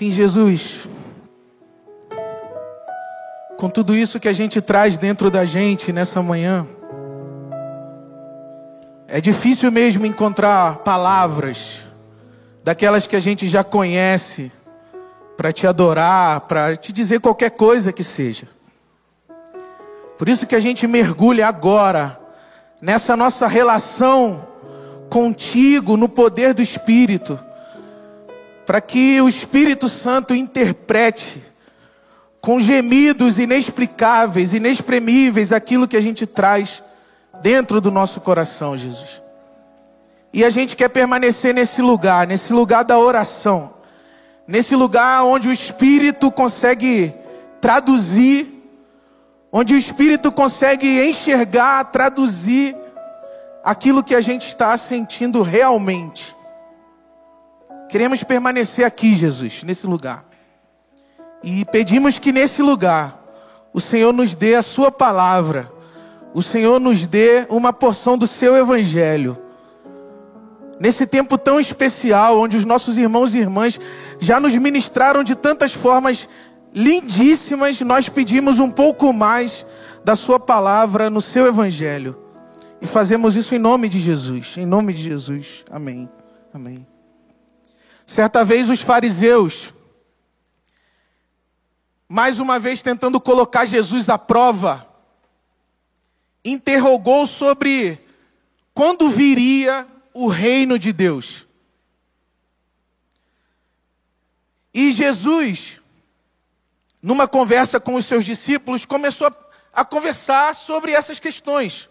Sim, Jesus. Com tudo isso que a gente traz dentro da gente nessa manhã, é difícil mesmo encontrar palavras daquelas que a gente já conhece para te adorar, para te dizer qualquer coisa que seja. Por isso que a gente mergulha agora nessa nossa relação contigo no poder do Espírito, para que o Espírito Santo interprete com gemidos inexplicáveis, inexprimíveis aquilo que a gente traz dentro do nosso coração, Jesus. E a gente quer permanecer nesse lugar, nesse lugar da oração, nesse lugar onde o Espírito consegue traduzir, onde o Espírito consegue enxergar, traduzir aquilo que a gente está sentindo realmente. Queremos permanecer aqui, Jesus, nesse lugar. E pedimos que nesse lugar o Senhor nos dê a Sua palavra, o Senhor nos dê uma porção do Seu Evangelho. Nesse tempo tão especial, onde os nossos irmãos e irmãs já nos ministraram de tantas formas lindíssimas, nós pedimos um pouco mais da Sua palavra no Seu Evangelho. E fazemos isso em nome de Jesus, em nome de Jesus. Amém. Amém. Certa vez os fariseus mais uma vez tentando colocar Jesus à prova, interrogou sobre quando viria o reino de Deus. E Jesus, numa conversa com os seus discípulos, começou a, a conversar sobre essas questões.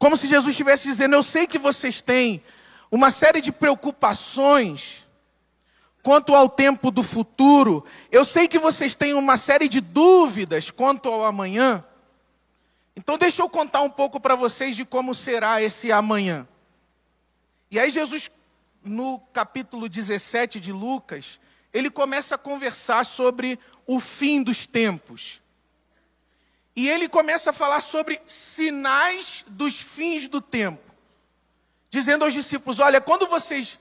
Como se Jesus estivesse dizendo: Eu sei que vocês têm uma série de preocupações quanto ao tempo do futuro. Eu sei que vocês têm uma série de dúvidas quanto ao amanhã. Então, deixa eu contar um pouco para vocês de como será esse amanhã. E aí, Jesus, no capítulo 17 de Lucas, ele começa a conversar sobre o fim dos tempos. E ele começa a falar sobre sinais dos fins do tempo. Dizendo aos discípulos: Olha, quando vocês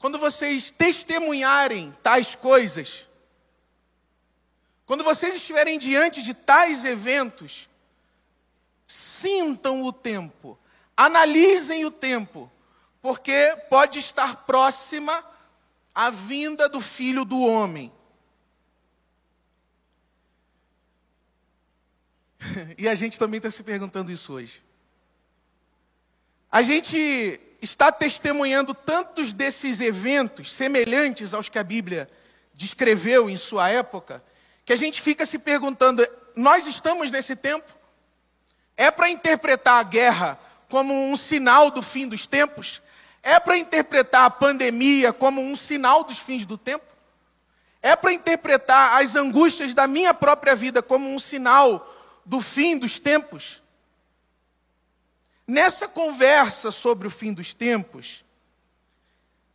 quando vocês testemunharem tais coisas, quando vocês estiverem diante de tais eventos, sintam o tempo, analisem o tempo, porque pode estar próxima a vinda do filho do homem. e a gente também está se perguntando isso hoje. A gente está testemunhando tantos desses eventos semelhantes aos que a Bíblia descreveu em sua época, que a gente fica se perguntando: nós estamos nesse tempo? É para interpretar a guerra como um sinal do fim dos tempos? É para interpretar a pandemia como um sinal dos fins do tempo? É para interpretar as angústias da minha própria vida como um sinal do fim dos tempos? Nessa conversa sobre o fim dos tempos,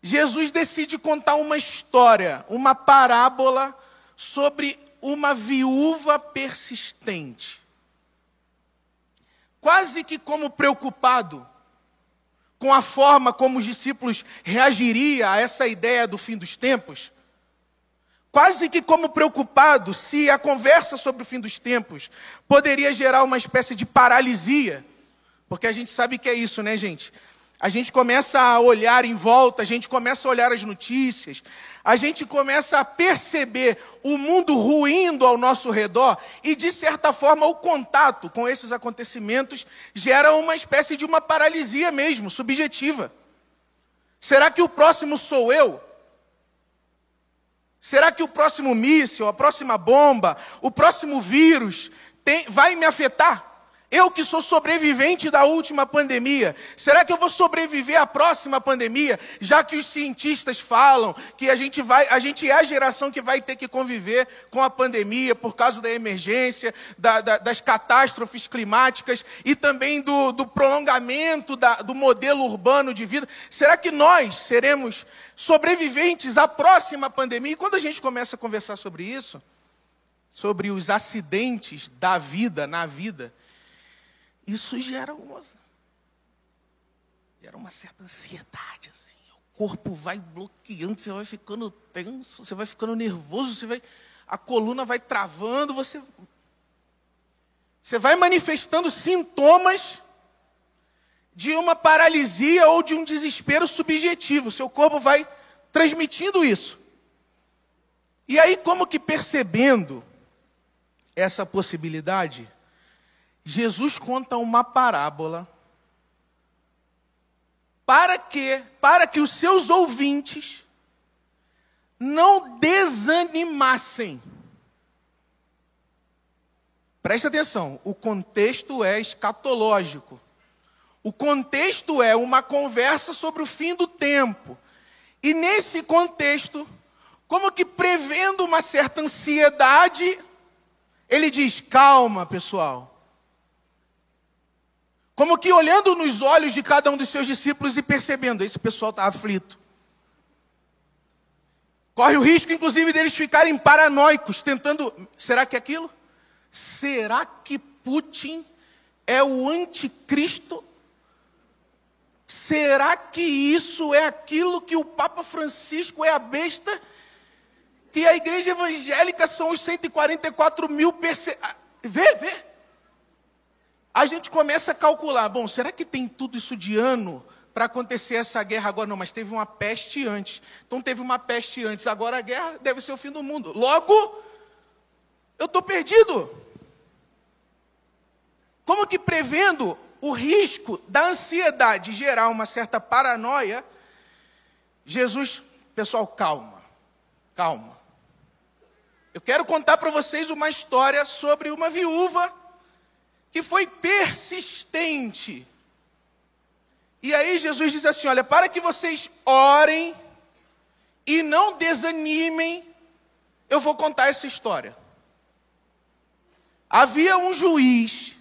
Jesus decide contar uma história, uma parábola sobre uma viúva persistente. Quase que como preocupado com a forma como os discípulos reagiriam a essa ideia do fim dos tempos, quase que como preocupado se a conversa sobre o fim dos tempos poderia gerar uma espécie de paralisia porque a gente sabe que é isso, né, gente? A gente começa a olhar em volta, a gente começa a olhar as notícias, a gente começa a perceber o mundo ruindo ao nosso redor e, de certa forma, o contato com esses acontecimentos gera uma espécie de uma paralisia mesmo, subjetiva. Será que o próximo sou eu? Será que o próximo míssil, a próxima bomba, o próximo vírus tem, vai me afetar? Eu que sou sobrevivente da última pandemia, será que eu vou sobreviver à próxima pandemia? Já que os cientistas falam que a gente vai, a gente é a geração que vai ter que conviver com a pandemia por causa da emergência, da, da, das catástrofes climáticas e também do, do prolongamento da, do modelo urbano de vida. Será que nós seremos sobreviventes à próxima pandemia? E quando a gente começa a conversar sobre isso, sobre os acidentes da vida na vida isso gera uma, gera uma certa ansiedade, assim. Eu corpo vai bloqueando, você vai ficando tenso, você vai ficando nervoso, você vai, a coluna vai travando, você, você vai manifestando sintomas de uma paralisia ou de um desespero subjetivo. Seu corpo vai transmitindo isso. E aí, como que percebendo essa possibilidade, Jesus conta uma parábola para que, para que os seus ouvintes não desanimassem. Presta atenção, o contexto é escatológico. O contexto é uma conversa sobre o fim do tempo. E nesse contexto, como que prevendo uma certa ansiedade, ele diz: calma, pessoal. Como que olhando nos olhos de cada um dos seus discípulos e percebendo, esse pessoal está aflito. Corre o risco, inclusive, deles ficarem paranoicos, tentando. Será que é aquilo? Será que Putin é o anticristo? Será que isso é aquilo que o Papa Francisco é a besta? Que a igreja evangélica são os 144 mil perse... Ah, vê, vê a gente começa a calcular: bom, será que tem tudo isso de ano para acontecer essa guerra agora? Não, mas teve uma peste antes. Então teve uma peste antes, agora a guerra deve ser o fim do mundo. Logo, eu estou perdido. Como que prevendo o risco da ansiedade gerar uma certa paranoia, Jesus, pessoal, calma, calma. Eu quero contar para vocês uma história sobre uma viúva que foi persistente. E aí Jesus diz assim: olha, para que vocês orem e não desanimem, eu vou contar essa história. Havia um juiz,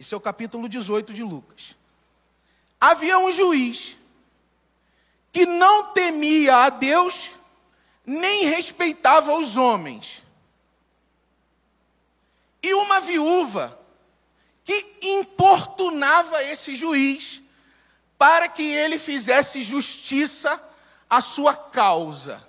esse é o capítulo 18 de Lucas. Havia um juiz que não temia a Deus, nem respeitava os homens e uma viúva que importunava esse juiz para que ele fizesse justiça à sua causa.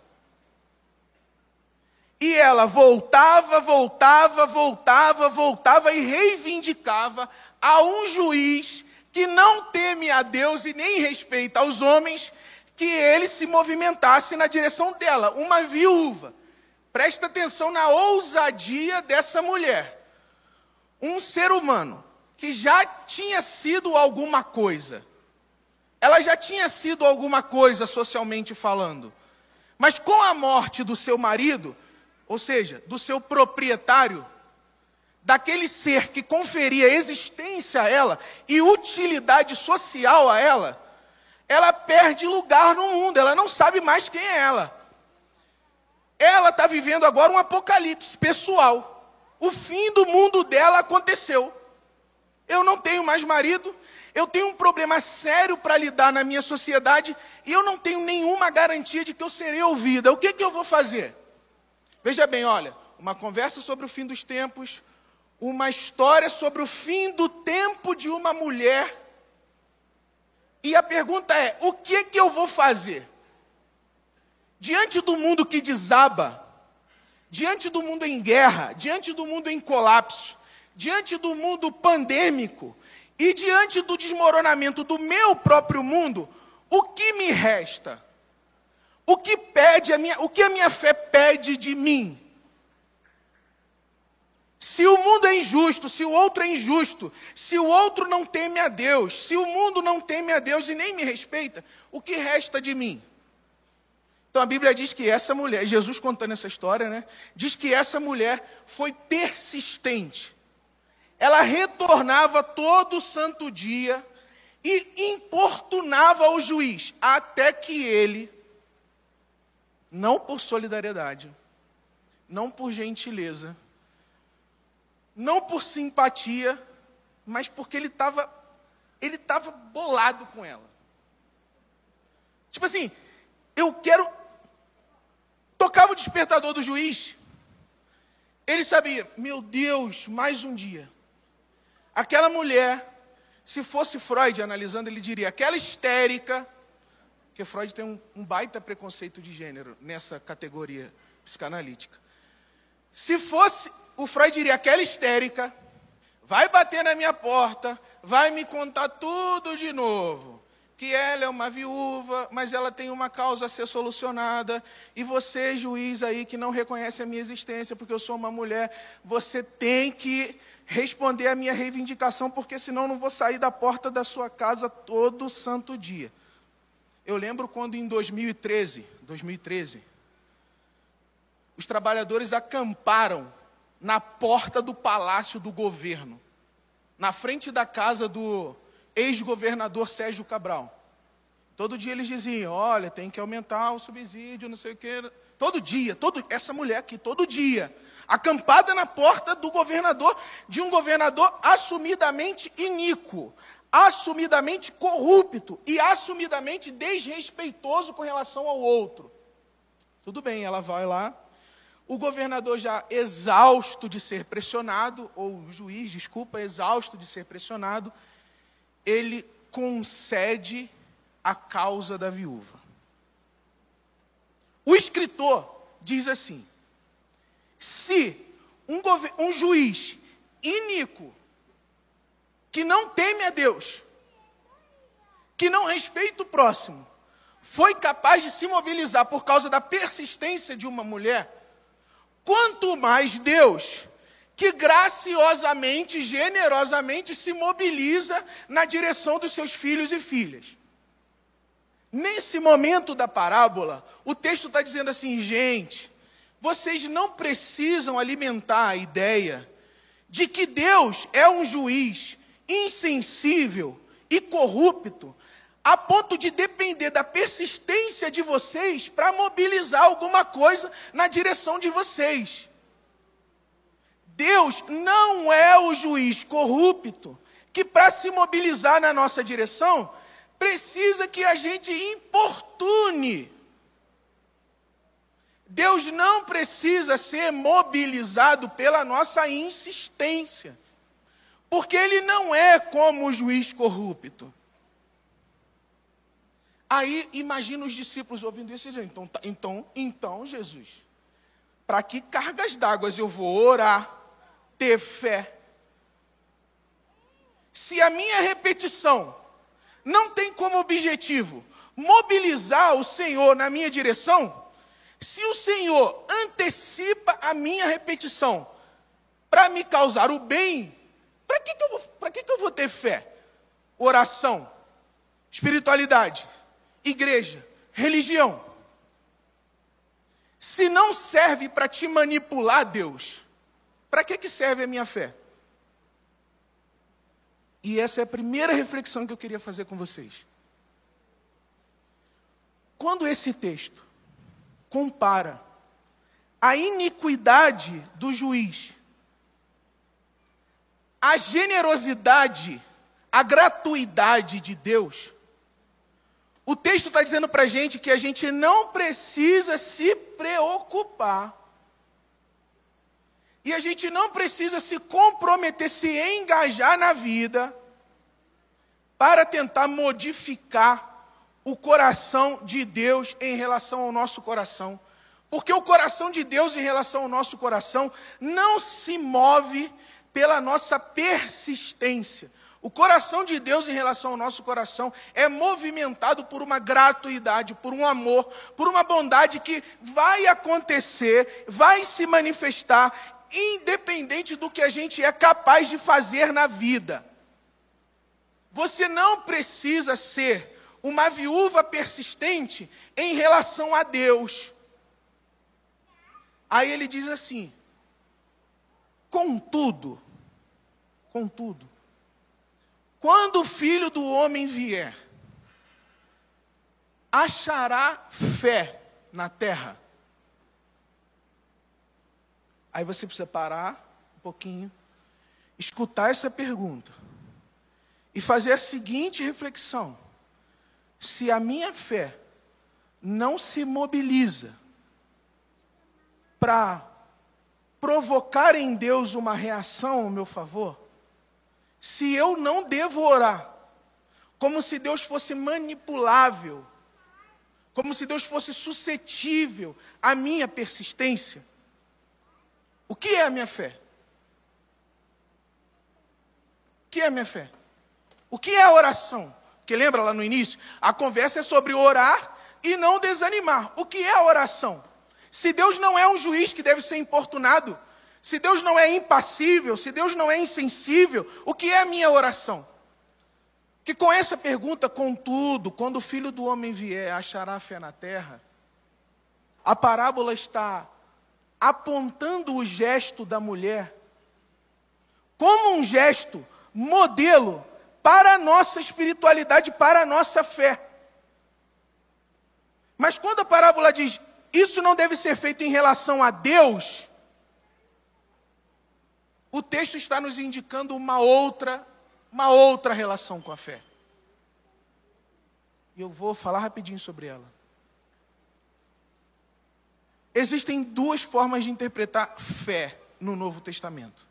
E ela voltava, voltava, voltava, voltava e reivindicava a um juiz que não teme a Deus e nem respeita aos homens, que ele se movimentasse na direção dela, uma viúva. Presta atenção na ousadia dessa mulher um ser humano que já tinha sido alguma coisa, ela já tinha sido alguma coisa socialmente falando, mas com a morte do seu marido, ou seja, do seu proprietário, daquele ser que conferia existência a ela e utilidade social a ela, ela perde lugar no mundo, ela não sabe mais quem é ela. Ela está vivendo agora um apocalipse pessoal. O fim do mundo dela aconteceu. Eu não tenho mais marido, eu tenho um problema sério para lidar na minha sociedade e eu não tenho nenhuma garantia de que eu serei ouvida. O que, que eu vou fazer? Veja bem, olha, uma conversa sobre o fim dos tempos, uma história sobre o fim do tempo de uma mulher. E a pergunta é: o que, que eu vou fazer? Diante do mundo que desaba, diante do mundo em guerra, diante do mundo em colapso, diante do mundo pandêmico e diante do desmoronamento do meu próprio mundo, o que me resta? O que pede a minha, o que a minha fé pede de mim? Se o mundo é injusto, se o outro é injusto, se o outro não teme a Deus, se o mundo não teme a Deus e nem me respeita, o que resta de mim? Então a Bíblia diz que essa mulher, Jesus contando essa história, né? Diz que essa mulher foi persistente. Ela retornava todo santo dia e importunava o juiz, até que ele, não por solidariedade, não por gentileza, não por simpatia, mas porque ele estava ele estava bolado com ela. Tipo assim, eu quero Tocava o despertador do juiz. Ele sabia, meu Deus, mais um dia. Aquela mulher, se fosse Freud analisando, ele diria: aquela histérica, Porque Freud tem um, um baita preconceito de gênero nessa categoria psicanalítica. Se fosse, o Freud diria, aquela histérica, vai bater na minha porta, vai me contar tudo de novo. Que ela é uma viúva, mas ela tem uma causa a ser solucionada. E você, juiz aí, que não reconhece a minha existência porque eu sou uma mulher, você tem que responder a minha reivindicação, porque senão eu não vou sair da porta da sua casa todo santo dia. Eu lembro quando em 2013, 2013, os trabalhadores acamparam na porta do palácio do governo, na frente da casa do ex-governador Sérgio Cabral. Todo dia eles diziam: olha, tem que aumentar o subsídio, não sei o quê. Todo dia, todo, essa mulher aqui, todo dia, acampada na porta do governador, de um governador assumidamente iníquo, assumidamente corrupto e assumidamente desrespeitoso com relação ao outro. Tudo bem, ela vai lá. O governador já exausto de ser pressionado, ou o juiz, desculpa, exausto de ser pressionado, ele concede a causa da viúva. O escritor diz assim: se um, um juiz iníquo, que não teme a Deus, que não respeita o próximo, foi capaz de se mobilizar por causa da persistência de uma mulher, quanto mais Deus, que graciosamente, generosamente se mobiliza na direção dos seus filhos e filhas. Nesse momento da parábola, o texto está dizendo assim, gente, vocês não precisam alimentar a ideia de que Deus é um juiz insensível e corrupto, a ponto de depender da persistência de vocês para mobilizar alguma coisa na direção de vocês. Deus não é o juiz corrupto que, para se mobilizar na nossa direção, precisa que a gente importune Deus não precisa ser mobilizado pela nossa insistência, porque Ele não é como o juiz corrupto. Aí imagina os discípulos ouvindo isso e dizendo: então, tá, então, então Jesus, para que cargas d'água eu vou orar, ter fé? Se a minha repetição não tem como objetivo mobilizar o Senhor na minha direção, se o Senhor antecipa a minha repetição para me causar o bem, para que, que, que, que eu vou ter fé? Oração, espiritualidade, igreja, religião. Se não serve para te manipular, Deus, para que, que serve a minha fé? E essa é a primeira reflexão que eu queria fazer com vocês. Quando esse texto compara a iniquidade do juiz, a generosidade, a gratuidade de Deus. O texto está dizendo para a gente que a gente não precisa se preocupar. E a gente não precisa se comprometer, se engajar na vida, para tentar modificar o coração de Deus em relação ao nosso coração. Porque o coração de Deus em relação ao nosso coração não se move pela nossa persistência. O coração de Deus em relação ao nosso coração é movimentado por uma gratuidade, por um amor, por uma bondade que vai acontecer, vai se manifestar, independente do que a gente é capaz de fazer na vida. Você não precisa ser uma viúva persistente em relação a Deus. Aí ele diz assim: contudo, contudo, quando o filho do homem vier, achará fé na terra? Aí você precisa parar um pouquinho, escutar essa pergunta e fazer a seguinte reflexão: se a minha fé não se mobiliza para provocar em Deus uma reação ao meu favor, se eu não devo orar, como se Deus fosse manipulável como se Deus fosse suscetível à minha persistência. O que é a minha fé? O que é a minha fé? O que é a oração? Porque lembra lá no início? A conversa é sobre orar e não desanimar. O que é a oração? Se Deus não é um juiz que deve ser importunado, se Deus não é impassível, se Deus não é insensível, o que é a minha oração? Que com essa pergunta, contudo, quando o filho do homem vier, achará fé na terra? A parábola está apontando o gesto da mulher como um gesto modelo para a nossa espiritualidade, para a nossa fé. Mas quando a parábola diz isso não deve ser feito em relação a Deus, o texto está nos indicando uma outra, uma outra relação com a fé. E eu vou falar rapidinho sobre ela. Existem duas formas de interpretar fé no Novo Testamento.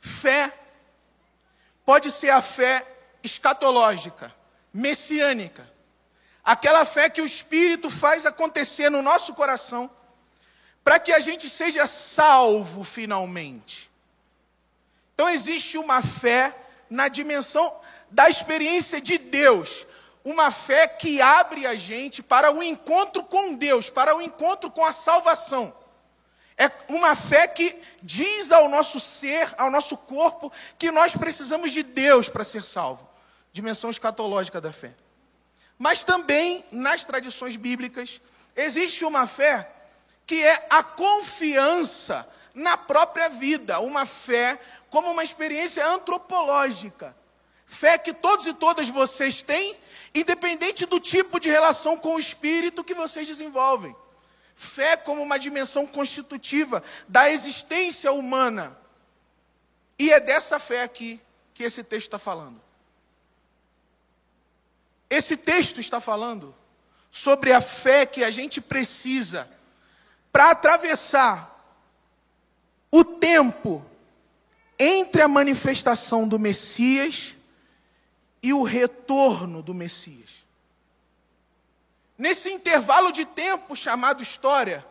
Fé pode ser a fé escatológica, messiânica, aquela fé que o Espírito faz acontecer no nosso coração para que a gente seja salvo finalmente. Então existe uma fé na dimensão da experiência de Deus, uma fé que abre a gente para o encontro com Deus, para o encontro com a salvação. É uma fé que diz ao nosso ser, ao nosso corpo, que nós precisamos de Deus para ser salvo. Dimensão escatológica da fé. Mas também, nas tradições bíblicas, existe uma fé que é a confiança na própria vida, uma fé como uma experiência antropológica. Fé que todos e todas vocês têm, independente do tipo de relação com o espírito que vocês desenvolvem. Fé como uma dimensão constitutiva da existência humana. E é dessa fé aqui que esse texto está falando. Esse texto está falando sobre a fé que a gente precisa para atravessar o tempo entre a manifestação do Messias e o retorno do Messias. Nesse intervalo de tempo chamado história,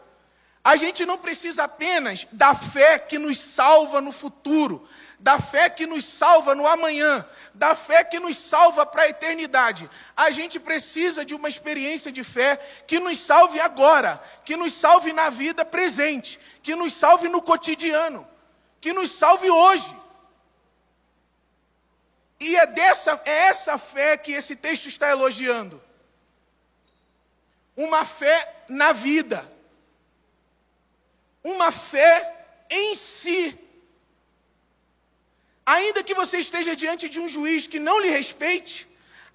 a gente não precisa apenas da fé que nos salva no futuro, da fé que nos salva no amanhã, da fé que nos salva para a eternidade. A gente precisa de uma experiência de fé que nos salve agora, que nos salve na vida presente, que nos salve no cotidiano, que nos salve hoje. E é, dessa, é essa fé que esse texto está elogiando. Uma fé na vida. Uma fé em si Ainda que você esteja diante de um juiz que não lhe respeite,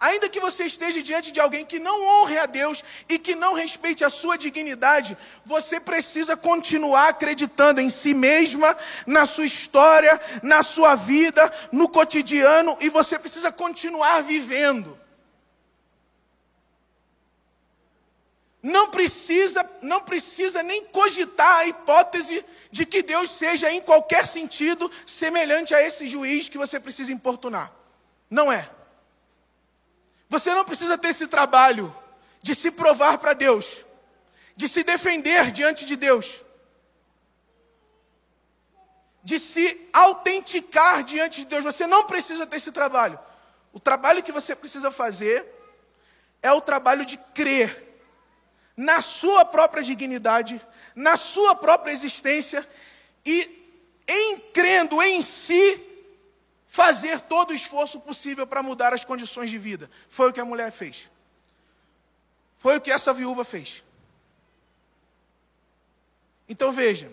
ainda que você esteja diante de alguém que não honre a Deus e que não respeite a sua dignidade, você precisa continuar acreditando em si mesma, na sua história, na sua vida, no cotidiano e você precisa continuar vivendo. Não precisa, não precisa nem cogitar a hipótese de que Deus seja em qualquer sentido semelhante a esse juiz que você precisa importunar. Não é. Você não precisa ter esse trabalho de se provar para Deus, de se defender diante de Deus, de se autenticar diante de Deus. Você não precisa ter esse trabalho. O trabalho que você precisa fazer é o trabalho de crer na sua própria dignidade, na sua própria existência e, em crendo em si, fazer todo o esforço possível para mudar as condições de vida. Foi o que a mulher fez. Foi o que essa viúva fez. Então veja,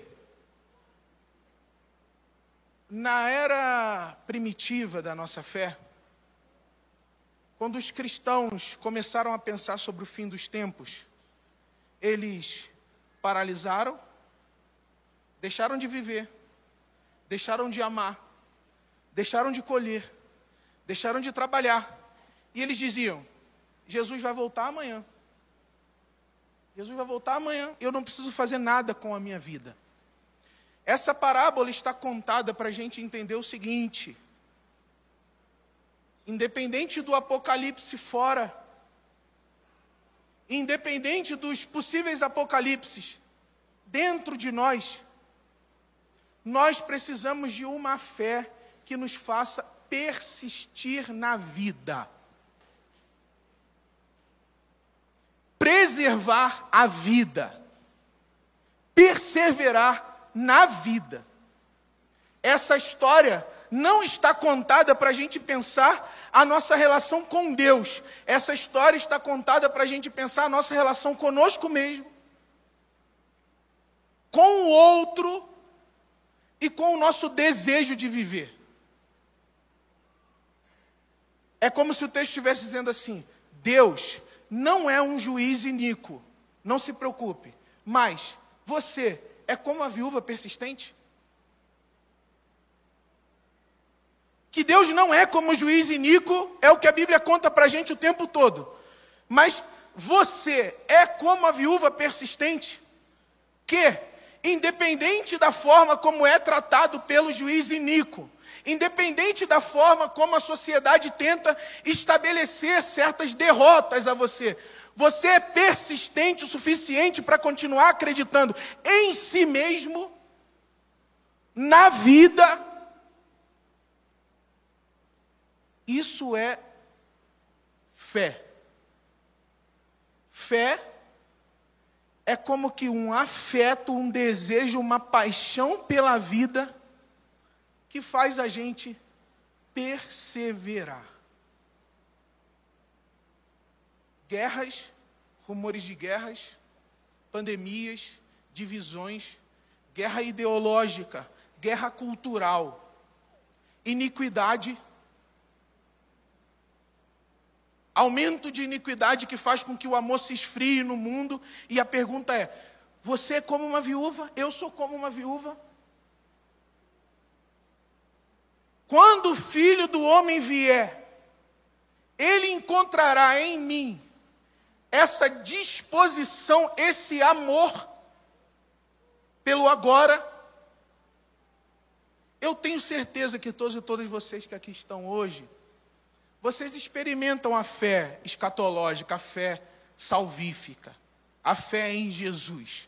na era primitiva da nossa fé, quando os cristãos começaram a pensar sobre o fim dos tempos, eles paralisaram, deixaram de viver, deixaram de amar, deixaram de colher, deixaram de trabalhar. E eles diziam: Jesus vai voltar amanhã. Jesus vai voltar amanhã. Eu não preciso fazer nada com a minha vida. Essa parábola está contada para a gente entender o seguinte: independente do apocalipse fora, independente dos possíveis apocalipses, dentro de nós, nós precisamos de uma fé que nos faça persistir na vida. Preservar a vida. Perseverar na vida. Essa história não está contada para a gente pensar a nossa relação com Deus. Essa história está contada para a gente pensar a nossa relação conosco mesmo, com o outro e com o nosso desejo de viver. É como se o texto estivesse dizendo assim: Deus não é um juiz iníquo, não se preocupe, mas você é como a viúva persistente? Que Deus não é como juiz iníquo, é o que a Bíblia conta para a gente o tempo todo. Mas você é como a viúva persistente, que, independente da forma como é tratado pelo juiz iníquo, independente da forma como a sociedade tenta estabelecer certas derrotas a você, você é persistente o suficiente para continuar acreditando em si mesmo, na vida Isso é fé. Fé é como que um afeto, um desejo, uma paixão pela vida que faz a gente perseverar. Guerras, rumores de guerras, pandemias, divisões, guerra ideológica, guerra cultural, iniquidade aumento de iniquidade que faz com que o amor se esfrie no mundo. E a pergunta é: você é como uma viúva? Eu sou como uma viúva? Quando o filho do homem vier, ele encontrará em mim essa disposição, esse amor pelo agora. Eu tenho certeza que todos e todas vocês que aqui estão hoje, vocês experimentam a fé escatológica, a fé salvífica, a fé em Jesus.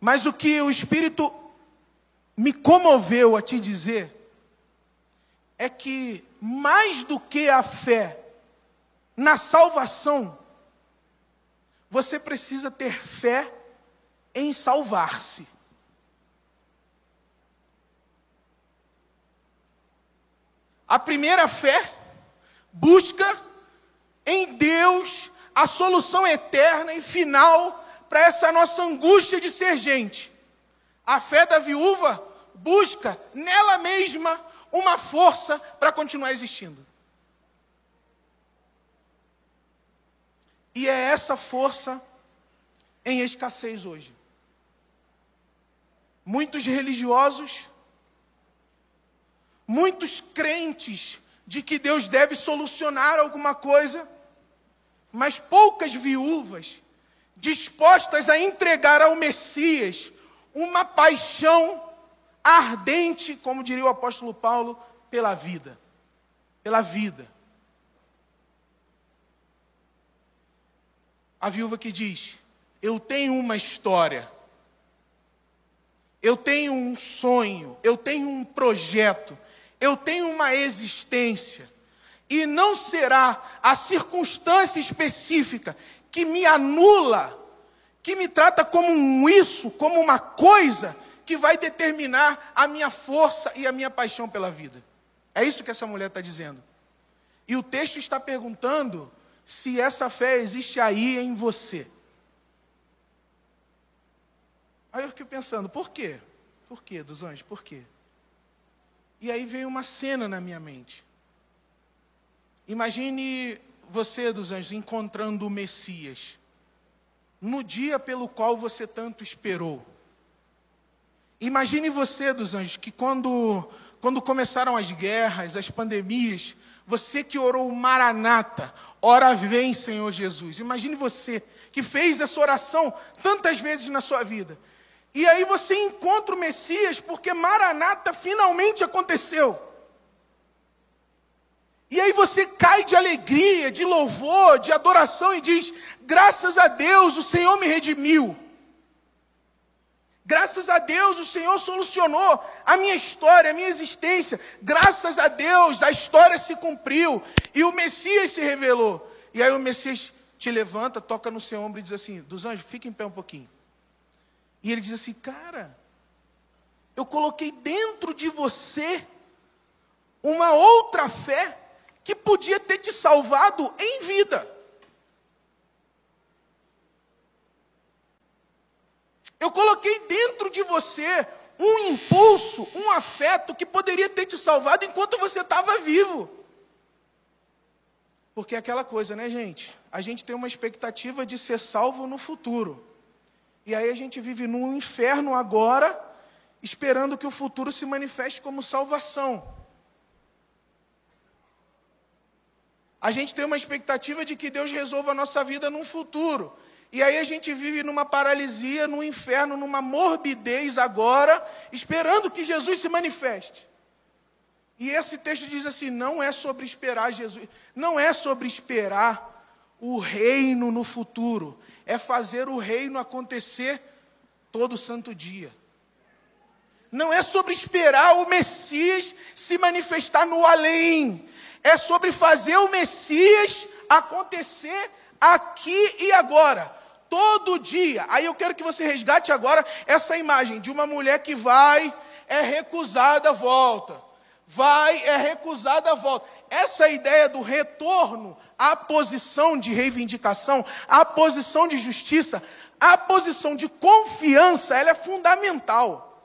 Mas o que o Espírito me comoveu a te dizer é que, mais do que a fé na salvação, você precisa ter fé em salvar-se. A primeira fé busca em Deus a solução eterna e final para essa nossa angústia de ser gente. A fé da viúva busca nela mesma uma força para continuar existindo. E é essa força em escassez hoje. Muitos religiosos muitos crentes de que Deus deve solucionar alguma coisa, mas poucas viúvas dispostas a entregar ao Messias uma paixão ardente, como diria o apóstolo Paulo, pela vida. Pela vida. A viúva que diz: Eu tenho uma história, eu tenho um sonho, eu tenho um projeto, eu tenho uma existência, e não será a circunstância específica que me anula, que me trata como um isso, como uma coisa, que vai determinar a minha força e a minha paixão pela vida. É isso que essa mulher está dizendo. E o texto está perguntando se essa fé existe aí em você. Aí eu fiquei pensando, por quê? Por quê, dos anjos? Por quê? E aí veio uma cena na minha mente. Imagine você, dos anjos, encontrando o Messias, no dia pelo qual você tanto esperou. Imagine você, dos anjos, que quando, quando começaram as guerras, as pandemias, você que orou Maranata, ora vem, Senhor Jesus. Imagine você que fez essa oração tantas vezes na sua vida. E aí você encontra o Messias, porque Maranata finalmente aconteceu. E aí você cai de alegria, de louvor, de adoração e diz: graças a Deus o Senhor me redimiu. Graças a Deus o Senhor solucionou a minha história, a minha existência. Graças a Deus a história se cumpriu e o Messias se revelou. E aí o Messias te levanta, toca no seu ombro e diz assim: Dos anjos, fica em pé um pouquinho. E ele diz assim: Cara, eu coloquei dentro de você uma outra fé que podia ter te salvado em vida. Eu coloquei dentro de você um impulso, um afeto que poderia ter te salvado enquanto você estava vivo. Porque é aquela coisa, né, gente? A gente tem uma expectativa de ser salvo no futuro. E aí a gente vive num inferno agora, esperando que o futuro se manifeste como salvação. A gente tem uma expectativa de que Deus resolva a nossa vida num futuro. E aí a gente vive numa paralisia, num inferno, numa morbidez agora, esperando que Jesus se manifeste. E esse texto diz assim: não é sobre esperar Jesus, não é sobre esperar o reino no futuro, é fazer o reino acontecer todo santo dia. Não é sobre esperar o Messias se manifestar no além, é sobre fazer o Messias acontecer aqui e agora todo dia. Aí eu quero que você resgate agora essa imagem de uma mulher que vai, é recusada, volta. Vai, é recusada, volta. Essa ideia do retorno à posição de reivindicação, à posição de justiça, à posição de confiança, ela é fundamental.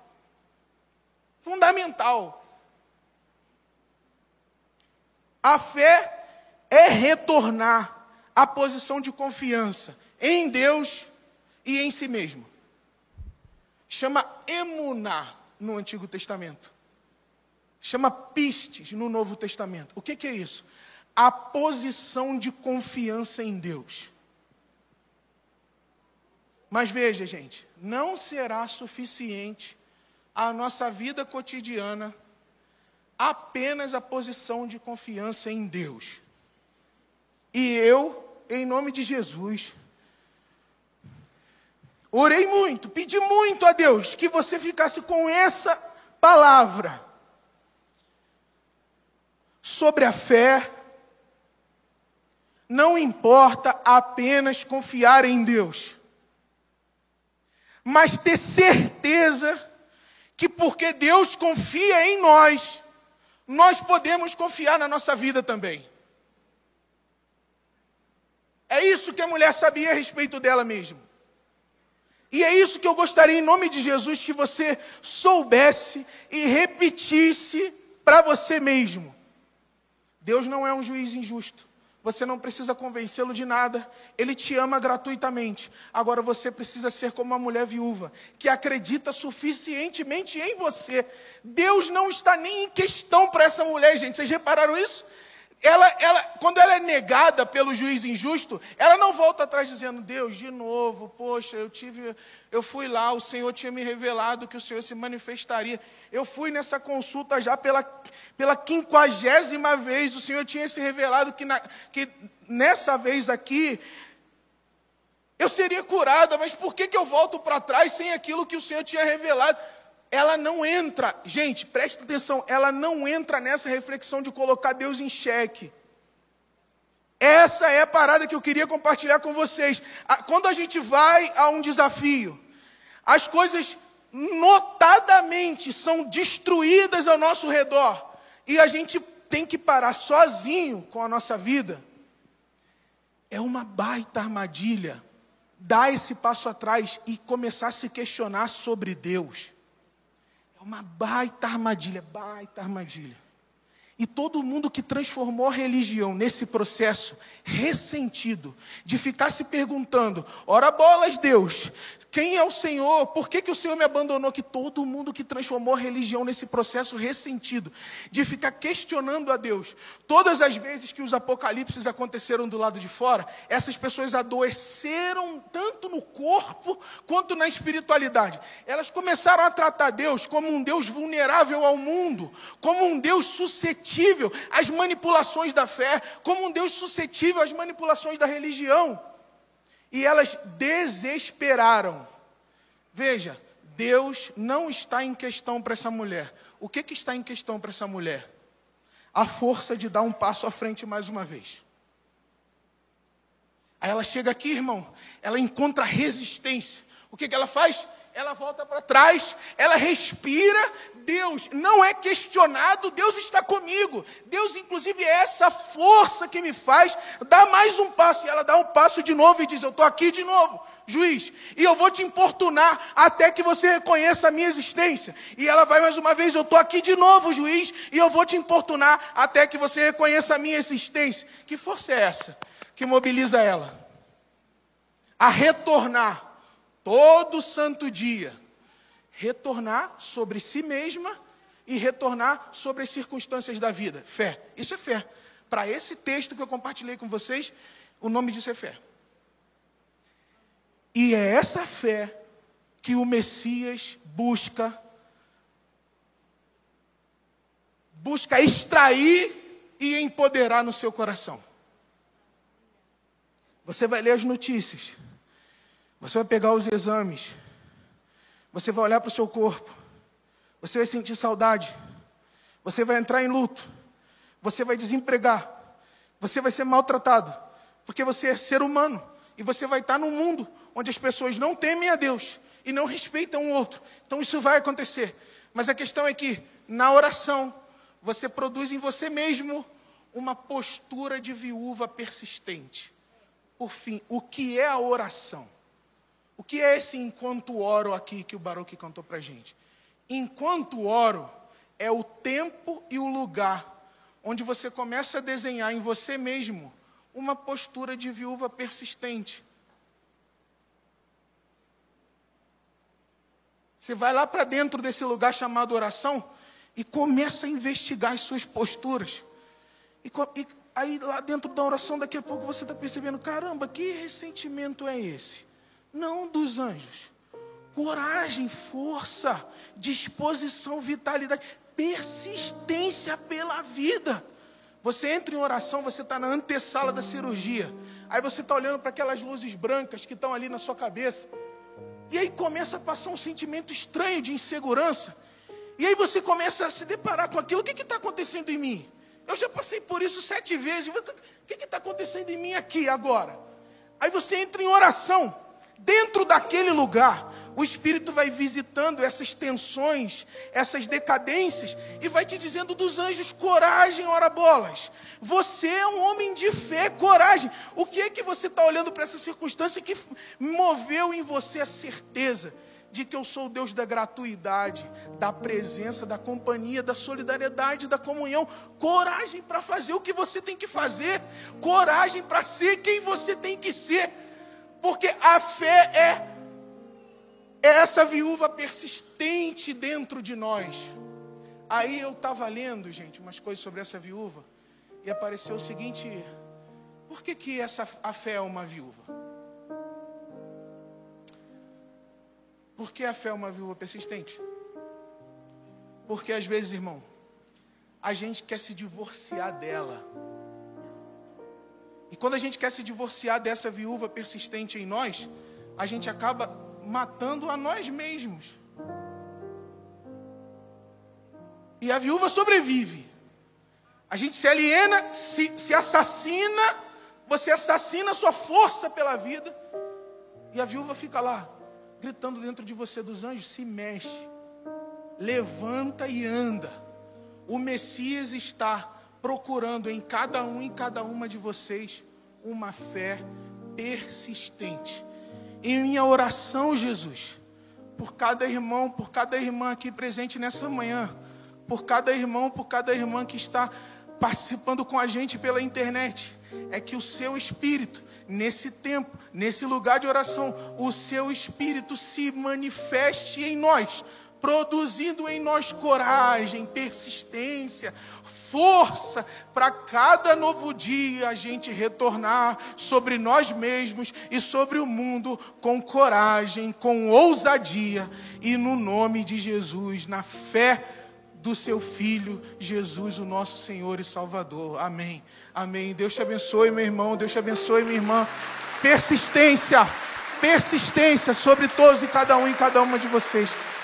Fundamental. A fé é retornar à posição de confiança em Deus e em si mesmo. Chama emuná no Antigo Testamento. Chama pistes no Novo Testamento. O que, que é isso? A posição de confiança em Deus. Mas veja, gente, não será suficiente a nossa vida cotidiana apenas a posição de confiança em Deus. E eu, em nome de Jesus, Orei muito, pedi muito a Deus que você ficasse com essa palavra sobre a fé. Não importa apenas confiar em Deus, mas ter certeza que porque Deus confia em nós, nós podemos confiar na nossa vida também. É isso que a mulher sabia a respeito dela mesma. E é isso que eu gostaria, em nome de Jesus, que você soubesse e repetisse para você mesmo. Deus não é um juiz injusto. Você não precisa convencê-lo de nada. Ele te ama gratuitamente. Agora você precisa ser como uma mulher viúva, que acredita suficientemente em você. Deus não está nem em questão para essa mulher, gente. Vocês repararam isso? Ela, ela, quando ela é negada pelo juiz injusto, ela não volta atrás dizendo: Deus, de novo, poxa, eu tive, eu fui lá, o Senhor tinha me revelado que o Senhor se manifestaria. Eu fui nessa consulta já pela, pela quinquagésima vez, o Senhor tinha se revelado que, na, que nessa vez aqui eu seria curada, mas por que, que eu volto para trás sem aquilo que o Senhor tinha revelado? Ela não entra, gente, preste atenção, ela não entra nessa reflexão de colocar Deus em xeque. Essa é a parada que eu queria compartilhar com vocês. Quando a gente vai a um desafio, as coisas notadamente são destruídas ao nosso redor e a gente tem que parar sozinho com a nossa vida. É uma baita armadilha dar esse passo atrás e começar a se questionar sobre Deus uma baita armadilha, baita armadilha. E todo mundo que transformou a religião nesse processo ressentido, de ficar se perguntando: ora bolas, Deus, quem é o Senhor? Por que, que o Senhor me abandonou? Que todo mundo que transformou a religião nesse processo ressentido, de ficar questionando a Deus. Todas as vezes que os apocalipses aconteceram do lado de fora, essas pessoas adoeceram tanto no corpo quanto na espiritualidade. Elas começaram a tratar Deus como um Deus vulnerável ao mundo, como um Deus suscetível suscetível às manipulações da fé, como um Deus suscetível às manipulações da religião. E elas desesperaram. Veja, Deus não está em questão para essa mulher. O que, que está em questão para essa mulher? A força de dar um passo à frente mais uma vez. Aí ela chega aqui, irmão, ela encontra resistência. O que, que ela faz? Ela volta para trás, ela respira. Deus não é questionado, Deus está comigo. Deus, inclusive, é essa força que me faz dar mais um passo. E ela dá um passo de novo e diz: Eu estou aqui de novo, juiz, e eu vou te importunar até que você reconheça a minha existência. E ela vai mais uma vez: Eu estou aqui de novo, juiz, e eu vou te importunar até que você reconheça a minha existência. Que força é essa? que mobiliza ela a retornar todo santo dia, retornar sobre si mesma e retornar sobre as circunstâncias da vida. Fé, isso é fé. Para esse texto que eu compartilhei com vocês, o nome disso é fé. E é essa fé que o Messias busca busca extrair e empoderar no seu coração. Você vai ler as notícias. Você vai pegar os exames. Você vai olhar para o seu corpo. Você vai sentir saudade. Você vai entrar em luto. Você vai desempregar. Você vai ser maltratado. Porque você é ser humano. E você vai estar num mundo onde as pessoas não temem a Deus e não respeitam o outro. Então isso vai acontecer. Mas a questão é que, na oração, você produz em você mesmo uma postura de viúva persistente. Por fim, o que é a oração? O que é esse enquanto oro aqui que o Baruch cantou para a gente? Enquanto oro é o tempo e o lugar onde você começa a desenhar em você mesmo uma postura de viúva persistente. Você vai lá para dentro desse lugar chamado oração e começa a investigar as suas posturas. E, e Aí lá dentro da oração, daqui a pouco você está percebendo: caramba, que ressentimento é esse? Não dos anjos. Coragem, força, disposição, vitalidade, persistência pela vida. Você entra em oração, você está na antessala da cirurgia. Aí você está olhando para aquelas luzes brancas que estão ali na sua cabeça. E aí começa a passar um sentimento estranho de insegurança. E aí você começa a se deparar com aquilo: o que está acontecendo em mim? Eu já passei por isso sete vezes. O que está acontecendo em mim aqui agora? Aí você entra em oração. Dentro daquele lugar, o Espírito vai visitando essas tensões, essas decadências, e vai te dizendo dos anjos: coragem, ora bolas. Você é um homem de fé, coragem. O que é que você está olhando para essa circunstância que moveu em você a certeza de que eu sou o Deus da gratuidade, da presença, da companhia, da solidariedade, da comunhão. Coragem para fazer o que você tem que fazer, coragem para ser quem você tem que ser, porque a fé é, é essa viúva persistente dentro de nós. Aí eu estava lendo, gente, umas coisas sobre essa viúva, e apareceu o seguinte: por que, que essa, a fé é uma viúva? Por que a fé é uma viúva persistente? Porque às vezes, irmão, a gente quer se divorciar dela. E quando a gente quer se divorciar dessa viúva persistente em nós, a gente acaba matando a nós mesmos. E a viúva sobrevive. A gente se aliena, se, se assassina, você assassina a sua força pela vida, e a viúva fica lá, gritando dentro de você dos anjos: se mexe, levanta e anda. O Messias está procurando em cada um e cada uma de vocês uma fé persistente. Em minha oração, Jesus, por cada irmão, por cada irmã aqui presente nessa manhã, por cada irmão, por cada irmã que está participando com a gente pela internet, é que o seu espírito nesse tempo, nesse lugar de oração, o seu Espírito se manifeste em nós, produzindo em nós coragem, persistência, força para cada novo dia a gente retornar sobre nós mesmos e sobre o mundo com coragem, com ousadia e no nome de Jesus, na fé do seu Filho, Jesus, o nosso Senhor e Salvador. Amém. Amém. Deus te abençoe, meu irmão. Deus te abençoe, minha irmã. Persistência, persistência sobre todos e cada um e cada uma de vocês.